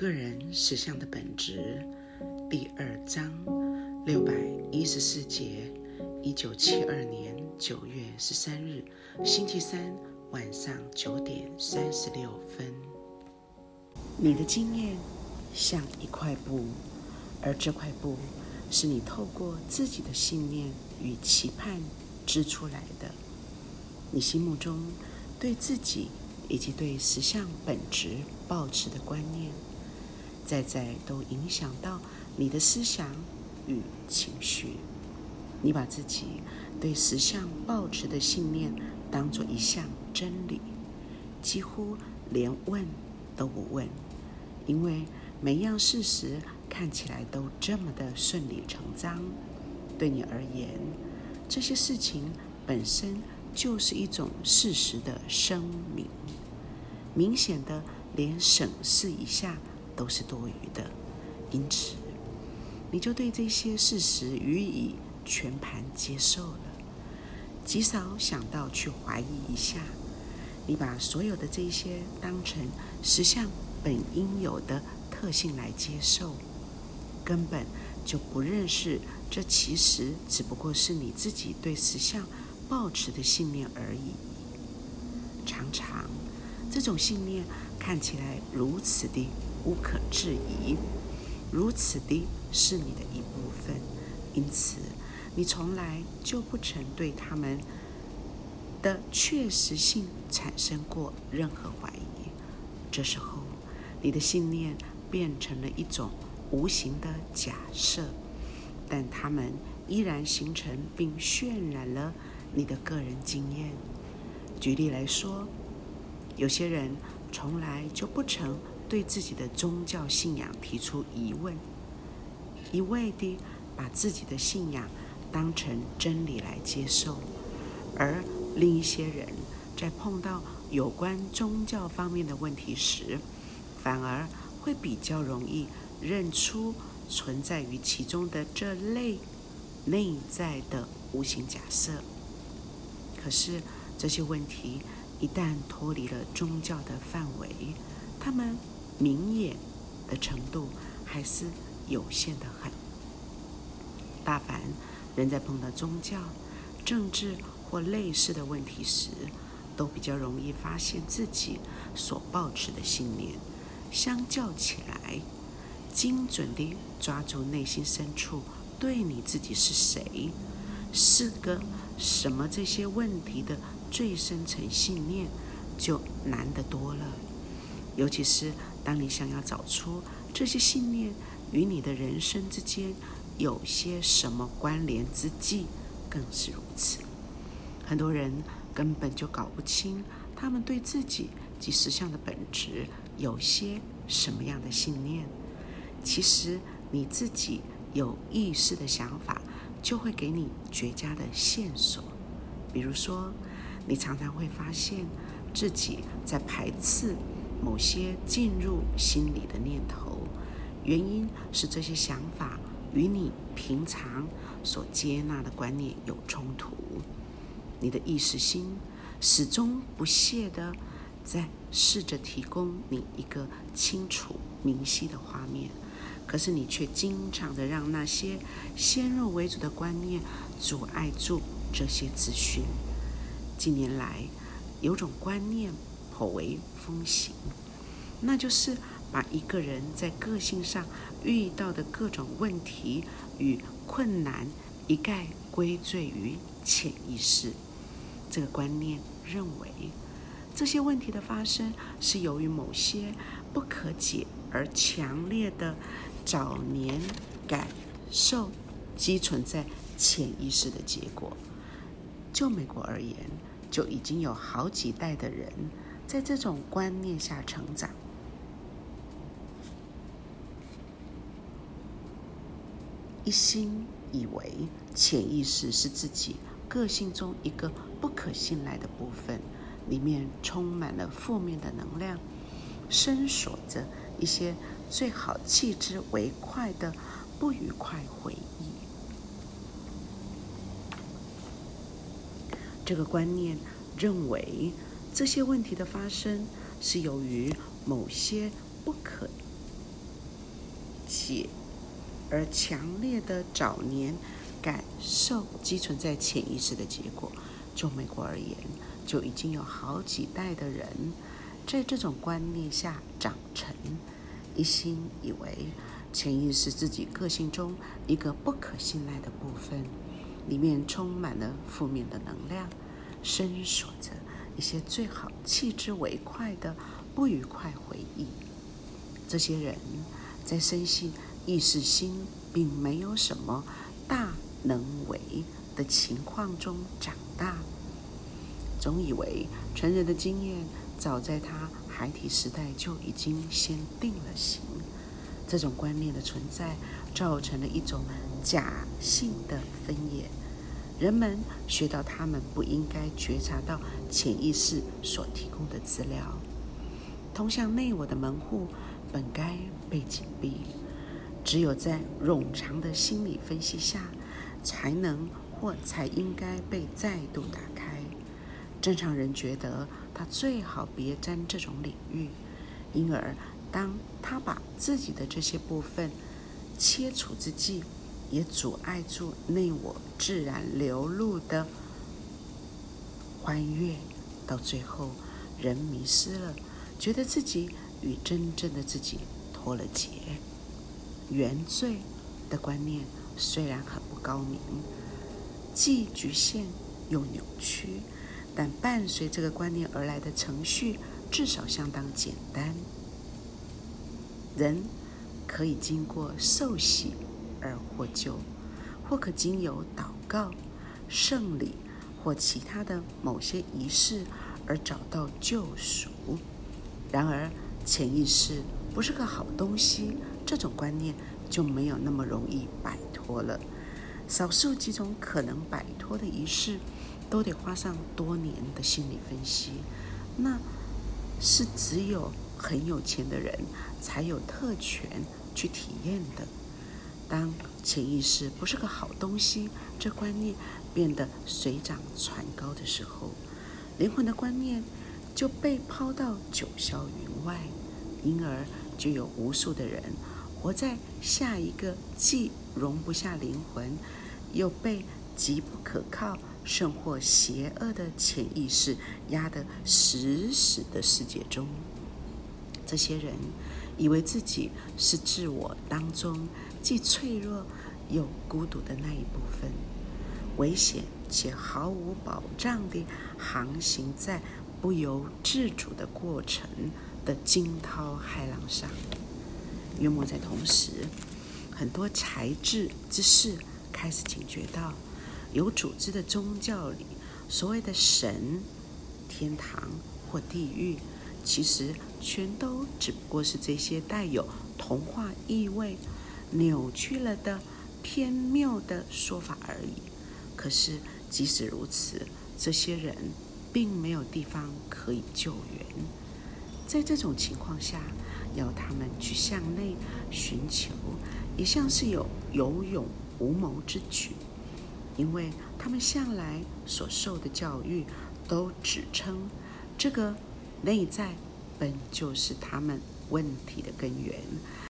个人实相的本质，第二章六百一十四节，一九七二年九月十三日，星期三晚上九点三十六分。你的经验像一块布，而这块布是你透过自己的信念与期盼织出来的。你心目中对自己以及对实相本质抱持的观念。在在都影响到你的思想与情绪。你把自己对实相抱持的信念当做一项真理，几乎连问都不问，因为每样事实看起来都这么的顺理成章。对你而言，这些事情本身就是一种事实的声明，明显的连审视一下。都是多余的，因此你就对这些事实予以全盘接受了，极少想到去怀疑一下。你把所有的这些当成实相本应有的特性来接受，根本就不认识这其实只不过是你自己对实相抱持的信念而已。常常这种信念看起来如此的。无可置疑，如此的是你的一部分，因此你从来就不曾对他们的确实性产生过任何怀疑。这时候，你的信念变成了一种无形的假设，但它们依然形成并渲染了你的个人经验。举例来说，有些人从来就不曾。对自己的宗教信仰提出疑问，一味地把自己的信仰当成真理来接受，而另一些人在碰到有关宗教方面的问题时，反而会比较容易认出存在于其中的这类内在的无形假设。可是这些问题一旦脱离了宗教的范围，他们。明眼的程度还是有限的很。大凡人在碰到宗教、政治或类似的问题时，都比较容易发现自己所抱持的信念。相较起来，精准地抓住内心深处对你自己是谁、是个什么这些问题的最深层信念，就难得多了。尤其是当你想要找出这些信念与你的人生之间有些什么关联之际，更是如此。很多人根本就搞不清他们对自己及实相的本质有些什么样的信念。其实你自己有意识的想法，就会给你绝佳的线索。比如说，你常常会发现自己在排斥。某些进入心里的念头，原因是这些想法与你平常所接纳的观念有冲突。你的意识心始终不懈地在试着提供你一个清楚明晰的画面，可是你却经常的让那些先入为主的观念阻碍住这些资讯。近年来，有种观念。口为风行，那就是把一个人在个性上遇到的各种问题与困难一概归罪于潜意识。这个观念认为，这些问题的发生是由于某些不可解而强烈的早年感受积存在潜意识的结果。就美国而言，就已经有好几代的人。在这种观念下成长，一心以为潜意识是自己个性中一个不可信赖的部分，里面充满了负面的能量，深锁着一些最好弃之为快的不愉快回忆。这个观念认为。这些问题的发生是由于某些不可解而强烈的早年感受积存在潜意识的结果。就美国而言，就已经有好几代的人在这种观念下长成，一心以为潜意识自己个性中一个不可信赖的部分，里面充满了负面的能量，深锁着一些最好弃之为快的不愉快回忆。这些人在深信意识心并没有什么大能为的情况中长大，总以为成人的经验早在他孩提时代就已经先定了型。这种观念的存在，造成了一种假性的分野。人们学到他们不应该觉察到潜意识所提供的资料，通向内我的门户。本该被紧闭，只有在冗长的心理分析下，才能或才应该被再度打开。正常人觉得他最好别沾这种领域，因而当他把自己的这些部分切除之际，也阻碍住内我自然流露的欢悦。到最后，人迷失了，觉得自己。与真正的自己脱了节，原罪的观念虽然很不高明，既局限又扭曲，但伴随这个观念而来的程序至少相当简单。人可以经过受洗而获救，或可经由祷告、圣礼或其他的某些仪式而找到救赎。然而，潜意识不是个好东西，这种观念就没有那么容易摆脱了。少数几种可能摆脱的仪式，都得花上多年的心理分析。那是只有很有钱的人才有特权去体验的。当潜意识不是个好东西，这观念变得水涨船高的时候，灵魂的观念。就被抛到九霄云外，因而就有无数的人活在下一个既容不下灵魂，又被极不可靠甚或邪恶的潜意识压得死死的世界中。这些人以为自己是自我当中既脆弱又孤独的那一部分，危险且毫无保障地航行在。不由自主的过程的惊涛骇浪上，约莫在同时，很多才智之士开始警觉到，有组织的宗教里所谓的神、天堂或地狱，其实全都只不过是这些带有童话意味、扭曲了的偏谬的说法而已。可是即使如此，这些人。并没有地方可以救援，在这种情况下，要他们去向内寻求，也像是有有勇无谋之举，因为他们向来所受的教育都指称这个内在本就是他们问题的根源。